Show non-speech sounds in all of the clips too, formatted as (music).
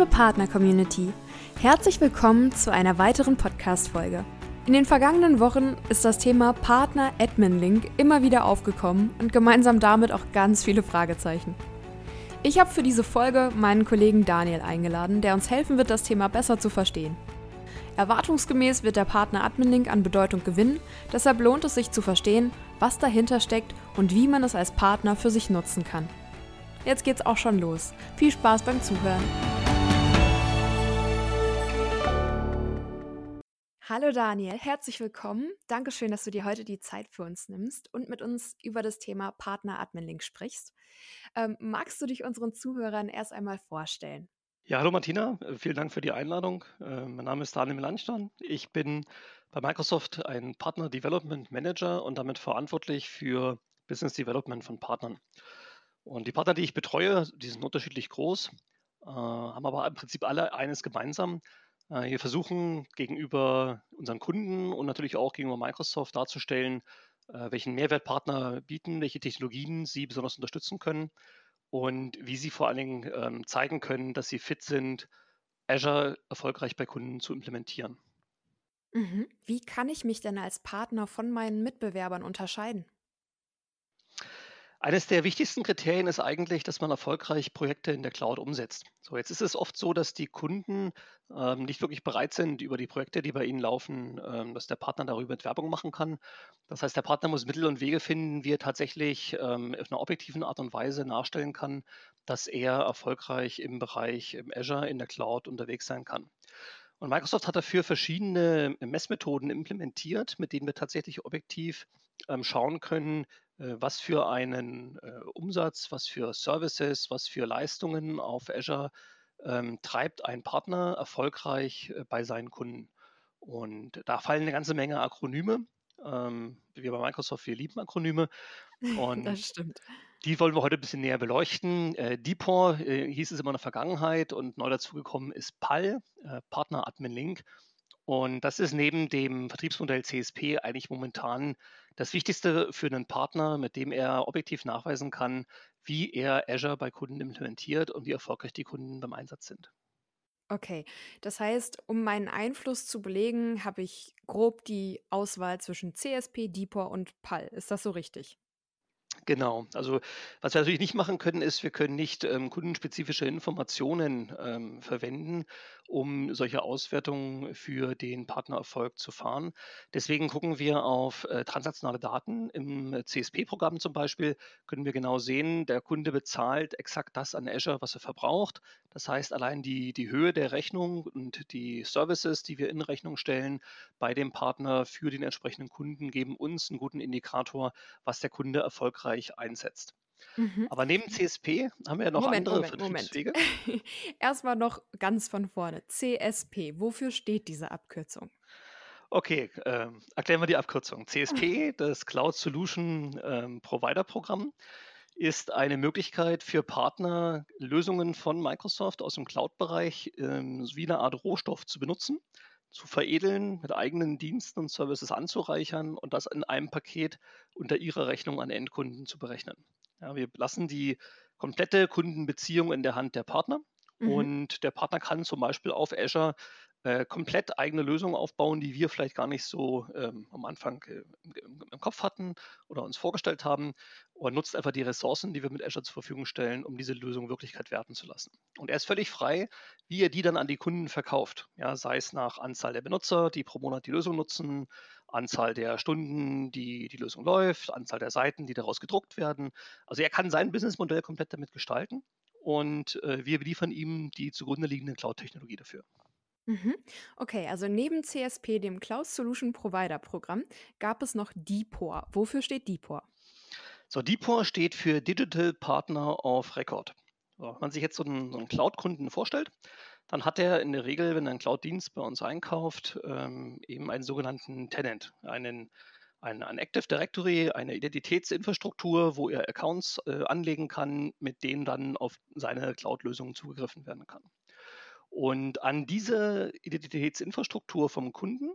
Liebe Partner-Community, herzlich willkommen zu einer weiteren Podcast-Folge. In den vergangenen Wochen ist das Thema Partner-Admin-Link immer wieder aufgekommen und gemeinsam damit auch ganz viele Fragezeichen. Ich habe für diese Folge meinen Kollegen Daniel eingeladen, der uns helfen wird, das Thema besser zu verstehen. Erwartungsgemäß wird der Partner-Admin-Link an Bedeutung gewinnen, deshalb lohnt es sich zu verstehen, was dahinter steckt und wie man es als Partner für sich nutzen kann. Jetzt geht's auch schon los. Viel Spaß beim Zuhören. Hallo Daniel, herzlich willkommen. Dankeschön, dass du dir heute die Zeit für uns nimmst und mit uns über das Thema Partner-Admin-Link sprichst. Ähm, magst du dich unseren Zuhörern erst einmal vorstellen? Ja, hallo Martina, äh, vielen Dank für die Einladung. Äh, mein Name ist Daniel Melanchthon. Ich bin bei Microsoft ein Partner Development Manager und damit verantwortlich für Business Development von Partnern. Und die Partner, die ich betreue, die sind unterschiedlich groß, äh, haben aber im Prinzip alle eines gemeinsam. Äh, wir versuchen gegenüber unseren Kunden und natürlich auch gegenüber Microsoft darzustellen, äh, welchen Mehrwert Partner bieten, welche Technologien sie besonders unterstützen können und wie sie vor allen Dingen ähm, zeigen können, dass sie fit sind, Azure erfolgreich bei Kunden zu implementieren. Mhm. Wie kann ich mich denn als Partner von meinen Mitbewerbern unterscheiden? Eines der wichtigsten Kriterien ist eigentlich, dass man erfolgreich Projekte in der Cloud umsetzt. So, jetzt ist es oft so, dass die Kunden ähm, nicht wirklich bereit sind, über die Projekte, die bei ihnen laufen, ähm, dass der Partner darüber Werbung machen kann. Das heißt, der Partner muss Mittel und Wege finden, wie er tatsächlich ähm, auf einer objektiven Art und Weise nachstellen kann, dass er erfolgreich im Bereich im Azure in der Cloud unterwegs sein kann. Und Microsoft hat dafür verschiedene Messmethoden implementiert, mit denen wir tatsächlich objektiv ähm, schauen können, was für einen äh, Umsatz, was für Services, was für Leistungen auf Azure ähm, treibt ein Partner erfolgreich äh, bei seinen Kunden. Und da fallen eine ganze Menge Akronyme. Ähm, wir bei Microsoft, wir lieben Akronyme. (laughs) Und das stimmt. Die wollen wir heute ein bisschen näher beleuchten. Äh, DPOR äh, hieß es immer in der Vergangenheit und neu dazugekommen ist PAL, äh, Partner Admin Link. Und das ist neben dem Vertriebsmodell CSP eigentlich momentan das Wichtigste für einen Partner, mit dem er objektiv nachweisen kann, wie er Azure bei Kunden implementiert und wie erfolgreich die Kunden beim Einsatz sind. Okay, das heißt, um meinen Einfluss zu belegen, habe ich grob die Auswahl zwischen CSP, DPOR und PAL. Ist das so richtig? Genau. Also was wir natürlich nicht machen können, ist, wir können nicht ähm, kundenspezifische Informationen ähm, verwenden, um solche Auswertungen für den Partnererfolg zu fahren. Deswegen gucken wir auf äh, transaktionale Daten. Im CSP-Programm zum Beispiel können wir genau sehen, der Kunde bezahlt exakt das an Azure, was er verbraucht. Das heißt, allein die, die Höhe der Rechnung und die Services, die wir in Rechnung stellen bei dem Partner für den entsprechenden Kunden, geben uns einen guten Indikator, was der Kunde erfolgreich einsetzt. Mhm. Aber neben CSP haben wir ja noch Moment, andere Moment, Vertriebswege. Moment. (laughs) Erstmal noch ganz von vorne. CSP, wofür steht diese Abkürzung? Okay, äh, erklären wir die Abkürzung. CSP, das Cloud Solution ähm, Provider Programm, ist eine Möglichkeit für Partner, Lösungen von Microsoft aus dem Cloud-Bereich ähm, wie eine Art Rohstoff zu benutzen, zu veredeln, mit eigenen Diensten und Services anzureichern und das in einem Paket unter ihrer Rechnung an Endkunden zu berechnen. Ja, wir lassen die komplette Kundenbeziehung in der Hand der Partner mhm. und der Partner kann zum Beispiel auf Azure äh, komplett eigene Lösungen aufbauen, die wir vielleicht gar nicht so ähm, am Anfang äh, im, im, Kopf hatten oder uns vorgestellt haben und nutzt einfach die Ressourcen, die wir mit Azure zur Verfügung stellen, um diese Lösung Wirklichkeit werden zu lassen. Und er ist völlig frei, wie er die dann an die Kunden verkauft. Ja, sei es nach Anzahl der Benutzer, die pro Monat die Lösung nutzen, Anzahl der Stunden, die die Lösung läuft, Anzahl der Seiten, die daraus gedruckt werden. Also er kann sein Businessmodell komplett damit gestalten und äh, wir liefern ihm die zugrunde liegende Cloud-Technologie dafür. Mhm. Okay, also neben CSP, dem Cloud Solution Provider Programm, gab es noch DPOR. Wofür steht DPOR? So, DPOR steht für Digital Partner of Record. Wenn man sich jetzt so einen, so einen Cloud-Kunden vorstellt, dann hat er in der Regel, wenn er einen Cloud-Dienst bei uns einkauft, ähm, eben einen sogenannten Tenant, einen, ein, ein Active Directory, eine Identitätsinfrastruktur, wo er Accounts äh, anlegen kann, mit denen dann auf seine Cloud-Lösungen zugegriffen werden kann. Und an diese Identitätsinfrastruktur vom Kunden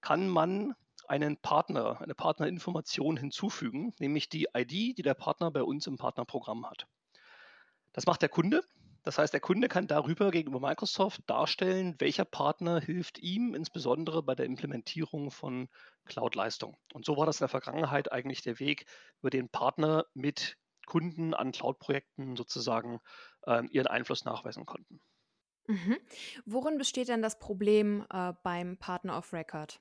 kann man einen Partner, eine Partnerinformation hinzufügen, nämlich die ID, die der Partner bei uns im Partnerprogramm hat. Das macht der Kunde Das heißt, der Kunde kann darüber gegenüber Microsoft darstellen, welcher Partner hilft ihm insbesondere bei der Implementierung von Cloud-Leistung. Und so war das in der Vergangenheit eigentlich der Weg, über den Partner mit Kunden an Cloud-Projekten sozusagen äh, ihren Einfluss nachweisen konnten. Mhm. Worin besteht denn das Problem äh, beim Partner of Record?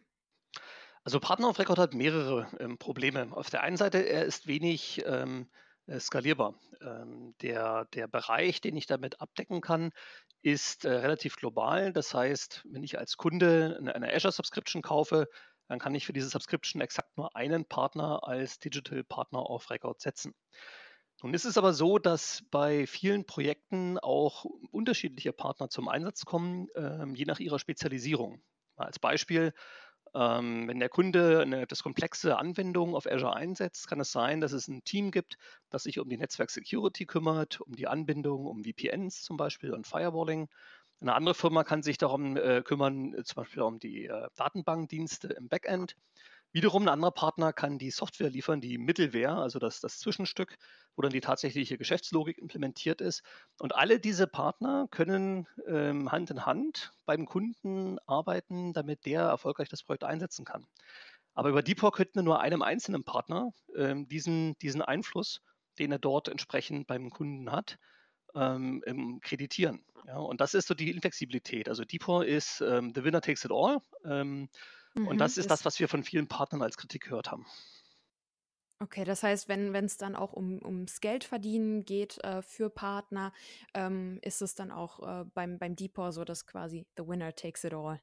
Also Partner of Record hat mehrere ähm, Probleme. Auf der einen Seite, er ist wenig ähm, äh, skalierbar. Ähm, der, der Bereich, den ich damit abdecken kann, ist äh, relativ global. Das heißt, wenn ich als Kunde eine, eine Azure Subscription kaufe, dann kann ich für diese Subscription exakt nur einen Partner als Digital Partner of Record setzen. Nun ist es aber so, dass bei vielen Projekten auch unterschiedliche Partner zum Einsatz kommen, äh, je nach ihrer Spezialisierung. Mal als Beispiel, ähm, wenn der Kunde eine das komplexe Anwendung auf Azure einsetzt, kann es sein, dass es ein Team gibt, das sich um die Netzwerk-Security kümmert, um die Anbindung, um VPNs zum Beispiel und Firewalling. Eine andere Firma kann sich darum äh, kümmern, zum Beispiel um die äh, Datenbankdienste im Backend. Wiederum ein anderer Partner kann die Software liefern, die Mittelware, also das, das Zwischenstück, wo dann die tatsächliche Geschäftslogik implementiert ist. Und alle diese Partner können ähm, Hand in Hand beim Kunden arbeiten, damit der erfolgreich das Projekt einsetzen kann. Aber über Deepor könnten wir nur einem einzelnen Partner ähm, diesen, diesen Einfluss, den er dort entsprechend beim Kunden hat, ähm, kreditieren. Ja, und das ist so die Inflexibilität. Also Deepor ist ähm, the winner takes it all. Mhm, und das ist das, was wir von vielen Partnern als Kritik gehört haben. Okay, das heißt, wenn es dann auch um, ums Geldverdienen geht äh, für Partner, ähm, ist es dann auch äh, beim, beim Deepor so, dass quasi the winner takes it all.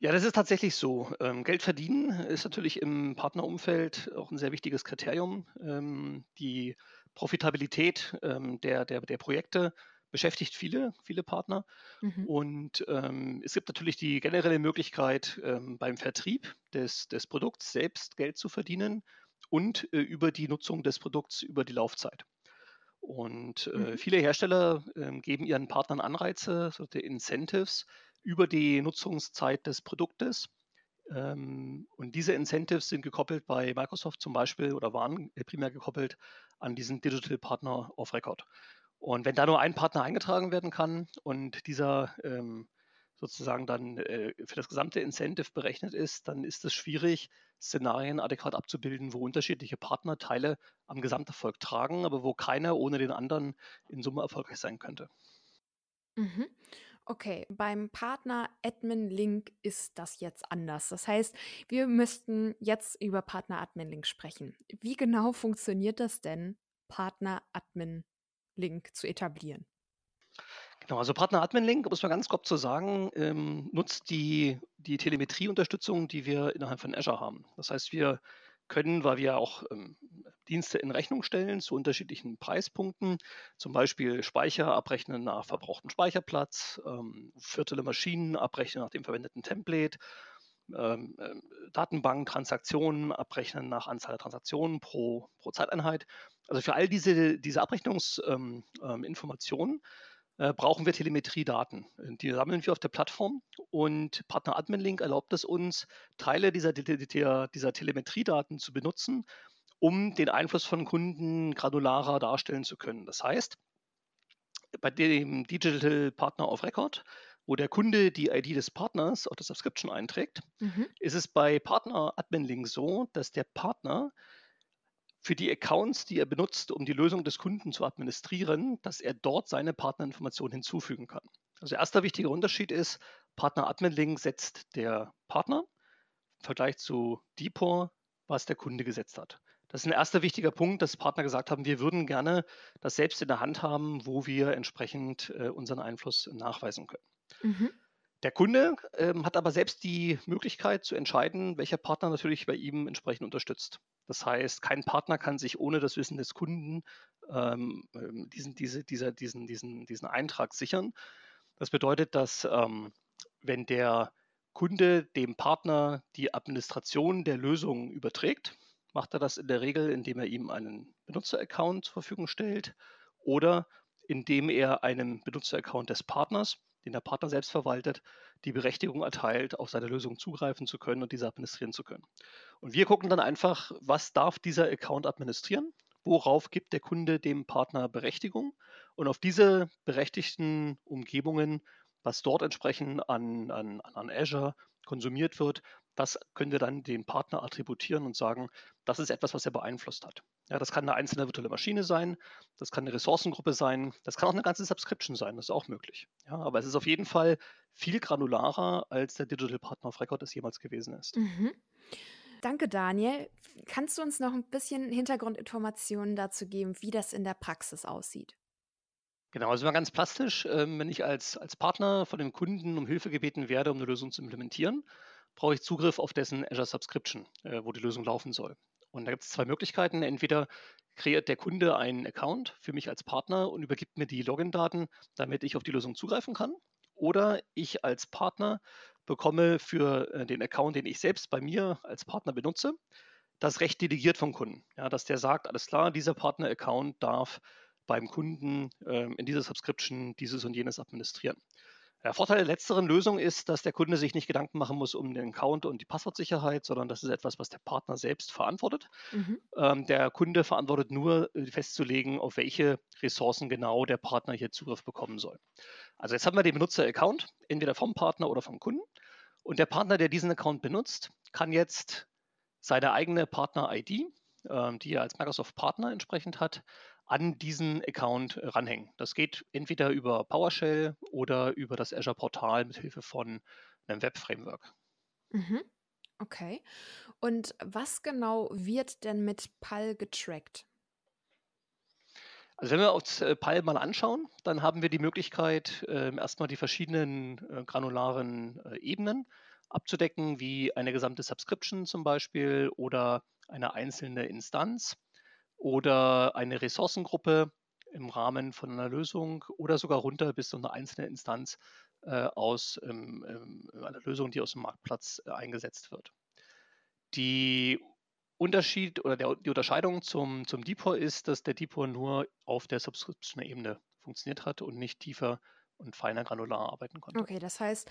Ja, das ist tatsächlich so. Ähm, Geld verdienen ist natürlich im Partnerumfeld auch ein sehr wichtiges Kriterium. Ähm, die Profitabilität ähm, der, der, der Projekte beschäftigt viele, viele Partner. Mhm. Und ähm, es gibt natürlich die generelle Möglichkeit, ähm, beim Vertrieb des, des Produkts selbst Geld zu verdienen und äh, über die Nutzung des Produkts über die Laufzeit. Und äh, mhm. viele Hersteller äh, geben ihren Partnern Anreize, so Incentives, über die Nutzungszeit des Produktes. Ähm, und diese Incentives sind gekoppelt bei Microsoft zum Beispiel oder waren primär gekoppelt an diesen Digital Partner of Record. Und wenn da nur ein Partner eingetragen werden kann und dieser ähm, sozusagen dann äh, für das gesamte Incentive berechnet ist, dann ist es schwierig, Szenarien adäquat abzubilden, wo unterschiedliche Partnerteile am Gesamterfolg tragen, aber wo keiner ohne den anderen in Summe erfolgreich sein könnte. Mhm. Okay, beim Partner Admin Link ist das jetzt anders. Das heißt, wir müssten jetzt über Partner Admin Link sprechen. Wie genau funktioniert das denn, Partner Admin Link zu etablieren. Genau, also Partner Admin Link, muss man ganz grob zu sagen, ähm, nutzt die, die Telemetrie-Unterstützung, die wir innerhalb von Azure haben. Das heißt, wir können, weil wir auch ähm, Dienste in Rechnung stellen zu unterschiedlichen Preispunkten, zum Beispiel Speicher abrechnen nach verbrauchtem Speicherplatz, ähm, virtuelle Maschinen abrechnen nach dem verwendeten Template, ähm, ähm, Datenbank Transaktionen abrechnen nach Anzahl der Transaktionen pro, pro Zeiteinheit. Also für all diese, diese Abrechnungsinformationen ähm, ähm, äh, brauchen wir Telemetriedaten. Die sammeln wir auf der Plattform und Partner Admin Link erlaubt es uns, Teile dieser, dieser, dieser Telemetriedaten zu benutzen, um den Einfluss von Kunden granularer darstellen zu können. Das heißt, bei dem Digital Partner of Record wo der Kunde die ID des Partners auf der Subscription einträgt, mhm. ist es bei Partner Admin Link so, dass der Partner für die Accounts, die er benutzt, um die Lösung des Kunden zu administrieren, dass er dort seine Partnerinformationen hinzufügen kann. Also erster wichtiger Unterschied ist, Partner Admin Link setzt der Partner im Vergleich zu Depor, was der Kunde gesetzt hat. Das ist ein erster wichtiger Punkt, dass Partner gesagt haben, wir würden gerne das selbst in der Hand haben, wo wir entsprechend äh, unseren Einfluss nachweisen können. Mhm. Der Kunde ähm, hat aber selbst die Möglichkeit zu entscheiden, welcher Partner natürlich bei ihm entsprechend unterstützt. Das heißt, kein Partner kann sich ohne das Wissen des Kunden ähm, ähm diesen, diese, dieser, diesen, diesen, diesen Eintrag sichern. Das bedeutet, dass ähm, wenn der Kunde dem Partner die Administration der Lösung überträgt, macht er das in der Regel, indem er ihm einen Benutzeraccount zur Verfügung stellt oder indem er einen Benutzeraccount des Partners den der Partner selbst verwaltet, die Berechtigung erteilt, auf seine Lösung zugreifen zu können und diese administrieren zu können. Und wir gucken dann einfach, was darf dieser Account administrieren? Worauf gibt der Kunde dem Partner Berechtigung? Und auf diese berechtigten Umgebungen, was dort entsprechend an, an, an Azure konsumiert wird, das könnt ihr dann den Partner attributieren und sagen, das ist etwas, was er beeinflusst hat. Ja, das kann eine einzelne virtuelle Maschine sein, das kann eine Ressourcengruppe sein, das kann auch eine ganze Subscription sein, das ist auch möglich. Ja, aber es ist auf jeden Fall viel granularer, als der Digital Partner of Record es jemals gewesen ist. Mhm. Danke, Daniel. Kannst du uns noch ein bisschen Hintergrundinformationen dazu geben, wie das in der Praxis aussieht? Genau, also mal ganz plastisch, ähm, wenn ich als, als Partner von dem Kunden um Hilfe gebeten werde, um eine Lösung zu implementieren, brauche ich Zugriff auf dessen Azure Subscription, äh, wo die Lösung laufen soll. Und da gibt es zwei Möglichkeiten. Entweder kreiert der Kunde einen Account für mich als Partner und übergibt mir die Login-Daten, damit ich auf die Lösung zugreifen kann. Oder ich als Partner bekomme für äh, den Account, den ich selbst bei mir als Partner benutze, das Recht delegiert vom Kunden. Ja, dass der sagt, alles klar, dieser Partner-Account darf beim Kunden ähm, in dieser Subscription dieses und jenes administrieren. Der Vorteil der letzteren Lösung ist, dass der Kunde sich nicht Gedanken machen muss um den Account und die Passwortsicherheit, sondern das ist etwas, was der Partner selbst verantwortet. Mhm. Ähm, der Kunde verantwortet nur äh, festzulegen, auf welche Ressourcen genau der Partner hier Zugriff bekommen soll. Also jetzt haben wir den Benutzer-Account, entweder vom Partner oder vom Kunden. Und der Partner, der diesen Account benutzt, kann jetzt seine eigene Partner-ID, ähm, die er als Microsoft Partner entsprechend hat, an diesen Account äh, ranhängen. Das geht entweder über PowerShell oder über das Azure Portal mit Hilfe von einem Web-Framework. Mhm. Okay. Und was genau wird denn mit PAL getrackt? Also wenn wir uns äh, PAL mal anschauen, dann haben wir die Möglichkeit, äh, erstmal die verschiedenen äh, granularen äh, Ebenen abzudecken, wie eine gesamte Subscription zum Beispiel oder eine einzelne Instanz oder eine Ressourcengruppe im Rahmen von einer Lösung oder sogar runter bis zu einer einzelnen Instanz äh, aus ähm, ähm, einer Lösung, die aus dem Marktplatz äh, eingesetzt wird. Die Unterschied oder der, die Unterscheidung zum, zum Depot ist, dass der Depot nur auf der Subscription-Ebene funktioniert hat und nicht tiefer und feiner granular arbeiten konnte. Okay, das heißt,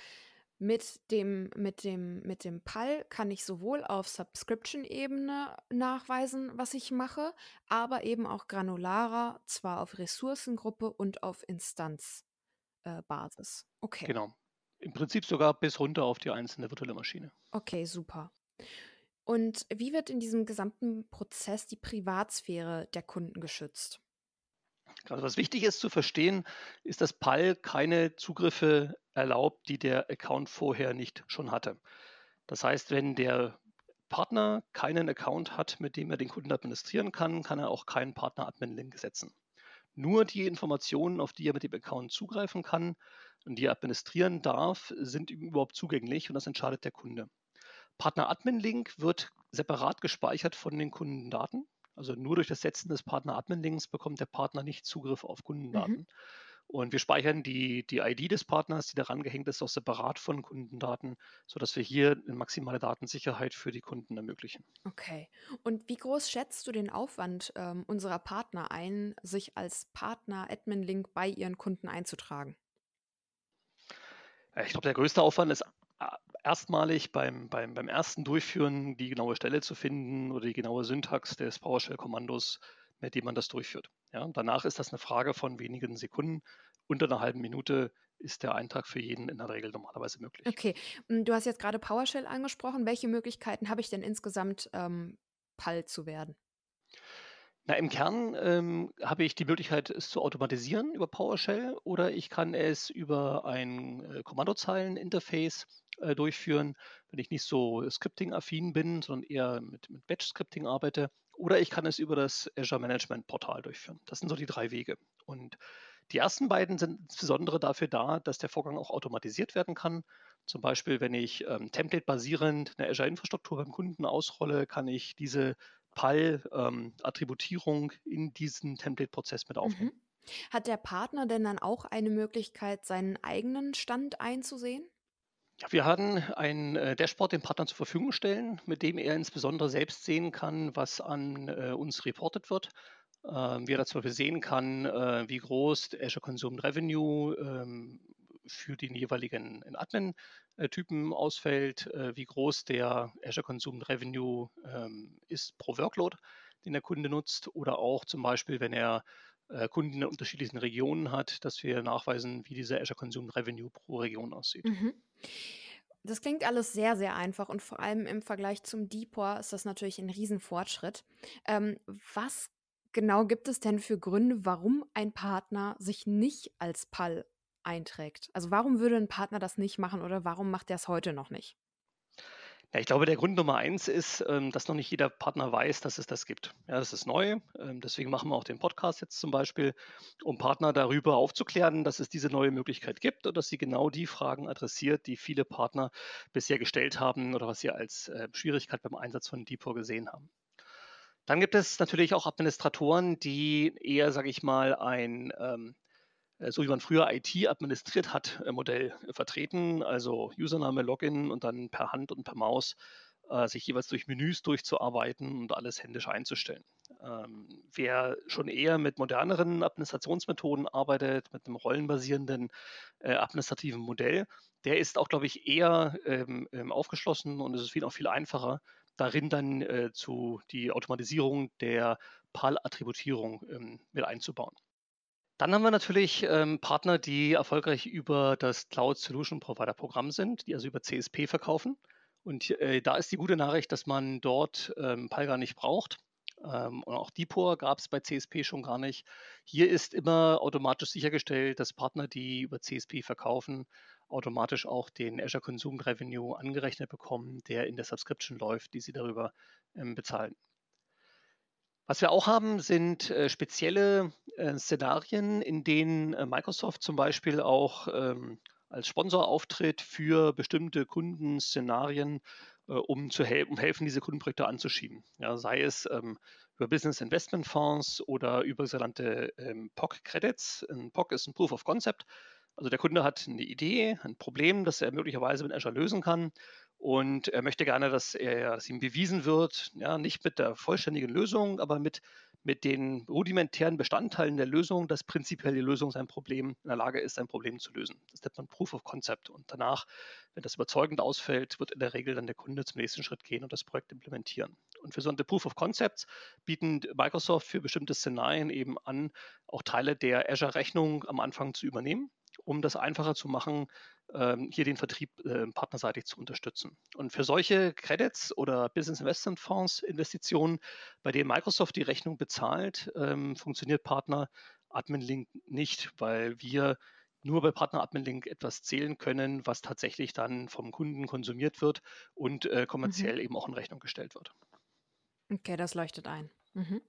mit dem, mit dem, mit dem PAL kann ich sowohl auf Subscription-Ebene nachweisen, was ich mache, aber eben auch granularer, zwar auf Ressourcengruppe und auf Instanzbasis. Äh, okay. Genau. Im Prinzip sogar bis runter auf die einzelne virtuelle Maschine. Okay, super. Und wie wird in diesem gesamten Prozess die Privatsphäre der Kunden geschützt? Also was wichtig ist zu verstehen, ist, dass PAL keine Zugriffe erlaubt, die der Account vorher nicht schon hatte. Das heißt, wenn der Partner keinen Account hat, mit dem er den Kunden administrieren kann, kann er auch keinen Partner-Admin-Link setzen. Nur die Informationen, auf die er mit dem Account zugreifen kann und die er administrieren darf, sind ihm überhaupt zugänglich und das entscheidet der Kunde. Partner-Admin-Link wird separat gespeichert von den Kundendaten. Also nur durch das Setzen des Partner-Admin-Links bekommt der Partner nicht Zugriff auf Kundendaten. Mhm. Und wir speichern die, die ID des Partners, die daran gehängt ist, auch separat von Kundendaten, sodass wir hier eine maximale Datensicherheit für die Kunden ermöglichen. Okay. Und wie groß schätzt du den Aufwand ähm, unserer Partner ein, sich als Partner-Admin-Link bei ihren Kunden einzutragen? Ich glaube, der größte Aufwand ist äh, erstmalig beim, beim, beim ersten Durchführen die genaue Stelle zu finden oder die genaue Syntax des PowerShell-Kommandos mit dem man das durchführt. Ja, danach ist das eine Frage von wenigen Sekunden. Unter einer halben Minute ist der Eintrag für jeden in der Regel normalerweise möglich. Okay, hm, du hast jetzt gerade PowerShell angesprochen. Welche Möglichkeiten habe ich denn insgesamt, ähm, PAL zu werden? Na, im Kern ähm, habe ich die Möglichkeit, es zu automatisieren über PowerShell oder ich kann es über ein äh, Kommandozeilen-Interface äh, durchführen, wenn ich nicht so scripting-affin bin, sondern eher mit, mit Batch-Scripting arbeite. Oder ich kann es über das Azure Management Portal durchführen. Das sind so die drei Wege. Und die ersten beiden sind insbesondere dafür da, dass der Vorgang auch automatisiert werden kann. Zum Beispiel, wenn ich ähm, template-basierend eine Azure-Infrastruktur beim Kunden ausrolle, kann ich diese PAL-Attributierung ähm, in diesen Template-Prozess mit aufnehmen. Mhm. Hat der Partner denn dann auch eine Möglichkeit, seinen eigenen Stand einzusehen? Ja, wir haben ein äh, Dashboard dem Partner zur Verfügung stellen, mit dem er insbesondere selbst sehen kann, was an äh, uns reportet wird. Ähm, wie er zum Beispiel sehen kann, äh, wie groß Azure Consumed Revenue ähm, für den jeweiligen Admin-Typen ausfällt, äh, wie groß der Azure Consumed Revenue ähm, ist pro Workload, den der Kunde nutzt, oder auch zum Beispiel, wenn er äh, Kunden in unterschiedlichen Regionen hat, dass wir nachweisen, wie dieser Azure Consumed Revenue pro Region aussieht. Mhm. Das klingt alles sehr, sehr einfach und vor allem im Vergleich zum DeepOR ist das natürlich ein Riesenfortschritt. Ähm, was genau gibt es denn für Gründe, warum ein Partner sich nicht als PAL einträgt? Also warum würde ein Partner das nicht machen oder warum macht er es heute noch nicht? Ja, ich glaube, der Grund Nummer eins ist, ähm, dass noch nicht jeder Partner weiß, dass es das gibt. Ja, das ist neu. Ähm, deswegen machen wir auch den Podcast jetzt zum Beispiel, um Partner darüber aufzuklären, dass es diese neue Möglichkeit gibt und dass sie genau die Fragen adressiert, die viele Partner bisher gestellt haben oder was sie als äh, Schwierigkeit beim Einsatz von DeepOR gesehen haben. Dann gibt es natürlich auch Administratoren, die eher, sage ich mal, ein ähm, so wie man früher IT administriert hat, äh, Modell äh, vertreten, also Username, Login und dann per Hand und per Maus äh, sich jeweils durch Menüs durchzuarbeiten und alles händisch einzustellen. Ähm, wer schon eher mit moderneren Administrationsmethoden arbeitet, mit einem rollenbasierenden äh, administrativen Modell, der ist auch, glaube ich, eher ähm, ähm aufgeschlossen und es ist viel, auch viel einfacher, darin dann äh, zu die Automatisierung der PAL-Attributierung ähm, mit einzubauen. Dann haben wir natürlich ähm, Partner, die erfolgreich über das Cloud Solution Provider Programm sind, die also über CSP verkaufen. Und äh, da ist die gute Nachricht, dass man dort ähm, PAL gar nicht braucht. Ähm, und auch DeepOR gab es bei CSP schon gar nicht. Hier ist immer automatisch sichergestellt, dass Partner, die über CSP verkaufen, automatisch auch den Azure Consumed Revenue angerechnet bekommen, der in der Subscription läuft, die sie darüber ähm, bezahlen. Was wir auch haben, sind äh, spezielle äh, Szenarien, in denen äh, Microsoft zum Beispiel auch ähm, als Sponsor auftritt für bestimmte Kundenszenarien, äh, um zu hel um helfen, diese Kundenprojekte anzuschieben. Ja, sei es ähm, über Business Investment Fonds oder über sogenannte ähm, POC Credits. Ein POC ist ein Proof of Concept. Also der Kunde hat eine Idee, ein Problem, das er möglicherweise mit Azure lösen kann und er möchte gerne, dass, er, dass ihm bewiesen wird, ja, nicht mit der vollständigen Lösung, aber mit, mit den rudimentären Bestandteilen der Lösung, dass prinzipiell die Lösung sein Problem in der Lage ist, sein Problem zu lösen. Das nennt man Proof of Concept. Und danach, wenn das überzeugend ausfällt, wird in der Regel dann der Kunde zum nächsten Schritt gehen und das Projekt implementieren. Und für so eine Proof of Concepts bieten Microsoft für bestimmte Szenarien eben an, auch Teile der Azure-Rechnung am Anfang zu übernehmen um das einfacher zu machen, ähm, hier den Vertrieb äh, partnerseitig zu unterstützen. Und für solche Credits oder Business Investment Fonds Investitionen, bei denen Microsoft die Rechnung bezahlt, ähm, funktioniert Partner Admin Link nicht, weil wir nur bei Partner Admin Link etwas zählen können, was tatsächlich dann vom Kunden konsumiert wird und äh, kommerziell mhm. eben auch in Rechnung gestellt wird. Okay, das leuchtet ein. Mhm.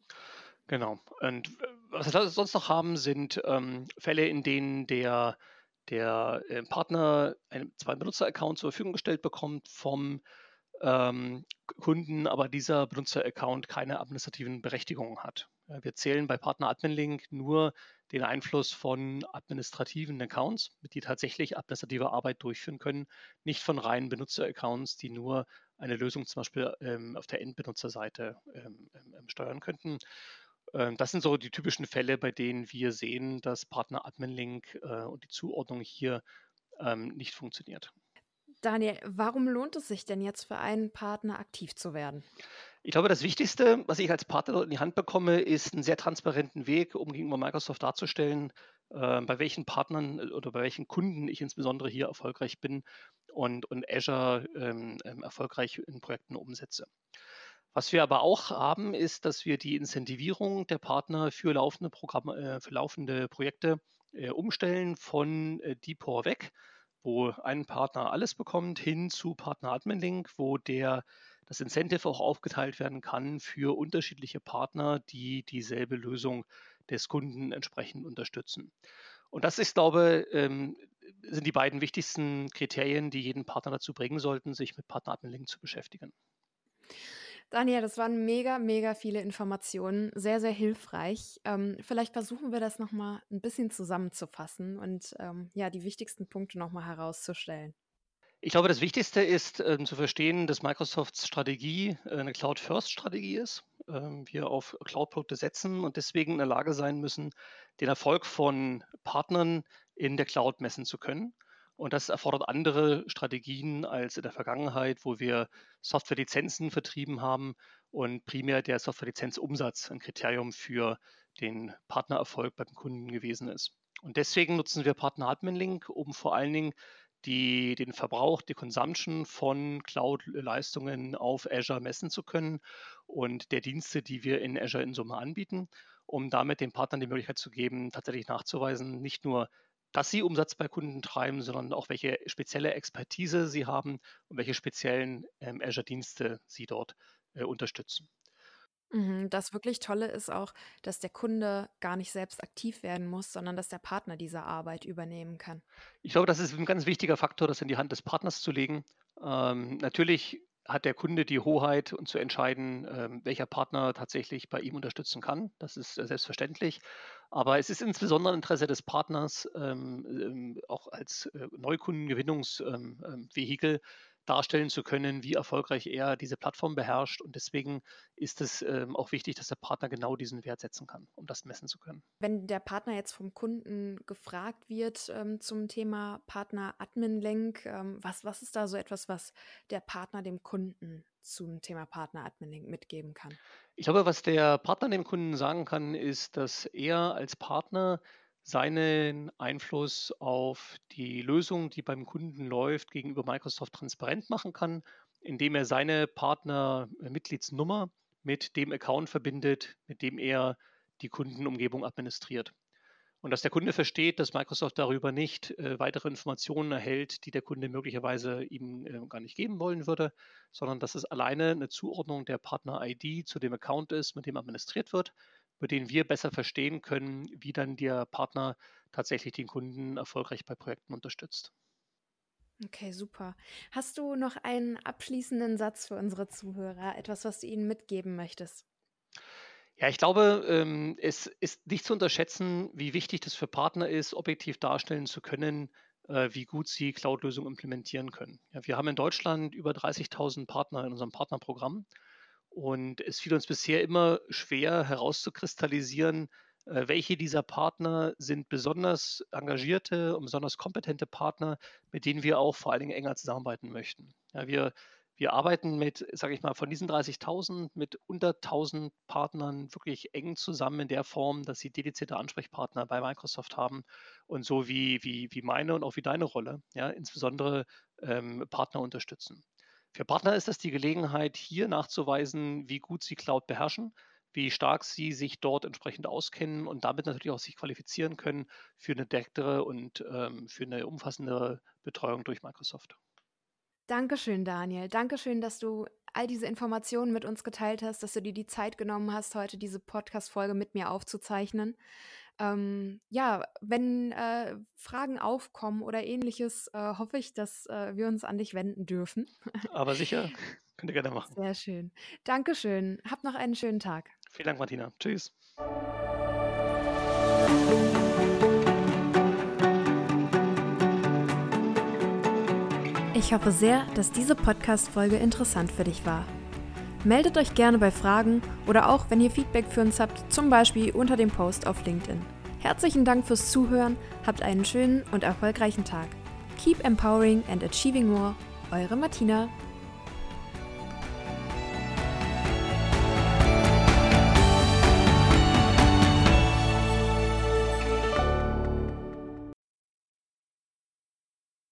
Genau. Und äh, was wir sonst noch haben, sind ähm, Fälle, in denen der der äh, Partner einen, zwei Benutzer-Account zur Verfügung gestellt bekommt vom ähm, Kunden, aber dieser Benutzer-Account keine administrativen Berechtigungen hat. Wir zählen bei Partner Admin Link nur den Einfluss von administrativen Accounts, die tatsächlich administrative Arbeit durchführen können, nicht von reinen Benutzer-Accounts, die nur eine Lösung zum Beispiel ähm, auf der Endbenutzerseite ähm, ähm steuern könnten. Ähm, das sind so die typischen Fälle, bei denen wir sehen, dass Partner Admin Link äh, und die Zuordnung hier ähm, nicht funktioniert. Daniel, warum lohnt es sich denn jetzt für einen Partner aktiv zu werden? Ich glaube, das Wichtigste, was ich als Partner in die Hand bekomme, ist einen sehr transparenten Weg, um gegenüber Microsoft darzustellen, äh, bei welchen Partnern äh, oder bei welchen Kunden ich insbesondere hier erfolgreich bin und, und Azure ähm, ähm erfolgreich in Projekten umsetze. Was wir aber auch haben, ist, dass wir die Incentivierung der Partner für laufende Programme, äh, für laufende Projekte äh, umstellen von äh, DeepOR weg, wo ein Partner alles bekommt, hin zu Partner Admin Link, wo der das Incentive auch aufgeteilt werden kann für unterschiedliche Partner, die dieselbe Lösung des Kunden entsprechend unterstützen. Und das ist, glaube ähm, sind die beiden wichtigsten Kriterien, die jeden Partner dazu bringen sollten, sich mit Partner Admin Link zu beschäftigen. Daniel, das waren mega, mega viele Informationen, sehr, sehr hilfreich. Ähm, vielleicht versuchen wir das nochmal ein bisschen zusammenzufassen und ähm, ja, die wichtigsten Punkte nochmal herauszustellen. Ich glaube, das Wichtigste ist ähm, zu verstehen, dass Microsofts Strategie äh, eine Cloud-First-Strategie ist. Ähm, wir auf Cloud-Produkte setzen und deswegen in der Lage sein müssen, den Erfolg von Partnern in der Cloud messen zu können. Und das erfordert andere Strategien als in der Vergangenheit, wo wir Softwarelizenzen vertrieben haben und primär der Softwarelizenzumsatz ein Kriterium für den Partnererfolg beim Kunden gewesen ist. Und deswegen nutzen wir Partner Admin Link, um vor allen Dingen die, den Verbrauch, die Consumption von Cloud-Leistungen auf Azure messen zu können und der Dienste, die wir in Azure in Summe anbieten, um damit den Partnern die Möglichkeit zu geben, tatsächlich nachzuweisen, nicht nur, dass sie Umsatz bei Kunden treiben, sondern auch welche spezielle Expertise sie haben und welche speziellen ähm, Azure-Dienste sie dort äh, unterstützen. Mhm, das wirklich Tolle ist auch, dass der Kunde gar nicht selbst aktiv werden muss, sondern dass der Partner diese Arbeit übernehmen kann. Ich glaube, das ist ein ganz wichtiger Faktor, das in die Hand des Partners zu legen. Ähm, natürlich hat der Kunde die Hoheit und zu entscheiden, ähm, welcher Partner tatsächlich bei ihm unterstützen kann. Das ist äh, selbstverständlich. Aber es ist insbesondere Interesse des Partners, ähm, ähm auch als äh, Neukundengewinnungsvehikel, ähm, ähm, darstellen zu können, wie erfolgreich er diese Plattform beherrscht. Und deswegen ist es ähm, auch wichtig, dass der Partner genau diesen Wert setzen kann, um das messen zu können. Wenn der Partner jetzt vom Kunden gefragt wird ähm, zum Thema Partner Admin Link, ähm, was, was ist da so etwas, was der Partner dem Kunden zum Thema Partner Admin Link mitgeben kann? Ich glaube, was der Partner dem Kunden sagen kann, ist, dass er als Partner seinen Einfluss auf die Lösung, die beim Kunden läuft, gegenüber Microsoft transparent machen kann, indem er seine Partner-Mitgliedsnummer mit dem Account verbindet, mit dem er die Kundenumgebung administriert. Und dass der Kunde versteht, dass Microsoft darüber nicht äh, weitere Informationen erhält, die der Kunde möglicherweise ihm äh, gar nicht geben wollen würde, sondern dass es alleine eine Zuordnung der Partner-ID zu dem Account ist, mit dem administriert wird über den wir besser verstehen können, wie dann der Partner tatsächlich den Kunden erfolgreich bei Projekten unterstützt. Okay, super. Hast du noch einen abschließenden Satz für unsere Zuhörer, etwas, was du ihnen mitgeben möchtest? Ja, ich glaube, ähm, es ist nicht zu unterschätzen, wie wichtig das für Partner ist, objektiv darstellen zu können, äh, wie gut sie Cloud-Lösungen implementieren können. Ja, wir haben in Deutschland über 30.000 Partner in unserem Partnerprogramm und es fiel uns bisher immer schwer herauszukristallisieren, äh, welche dieser Partner sind besonders engagierte und besonders kompetente Partner, mit denen wir auch vor allen Dingen enger zusammenarbeiten möchten. Ja, wir, wir arbeiten mit, sage ich mal, von diesen 30.000 mit unter 1.000 Partnern wirklich eng zusammen in der Form, dass sie dedizierte Ansprechpartner bei Microsoft haben und so wie, wie, wie meine und auch wie deine Rolle, ja, insbesondere ähm, Partner unterstützen. Für Partner ist es die Gelegenheit, hier nachzuweisen, wie gut sie Cloud beherrschen, wie stark sie sich dort entsprechend auskennen und damit natürlich auch sich qualifizieren können für eine direktere und ähm, für eine umfassende Betreuung durch Microsoft. Dankeschön, Daniel. Dankeschön, dass du all diese Informationen mit uns geteilt hast, dass du dir die Zeit genommen hast, heute diese Podcast-Folge mit mir aufzuzeichnen. Ähm, ja, wenn äh, Fragen aufkommen oder ähnliches, äh, hoffe ich, dass äh, wir uns an dich wenden dürfen. (laughs) Aber sicher, könnt ihr gerne machen. Sehr schön. Dankeschön. Hab noch einen schönen Tag. Vielen Dank, Martina. Tschüss. Ich hoffe sehr, dass diese Podcast-Folge interessant für dich war. Meldet euch gerne bei Fragen oder auch, wenn ihr Feedback für uns habt, zum Beispiel unter dem Post auf LinkedIn. Herzlichen Dank fürs Zuhören, habt einen schönen und erfolgreichen Tag. Keep empowering and achieving more, eure Martina.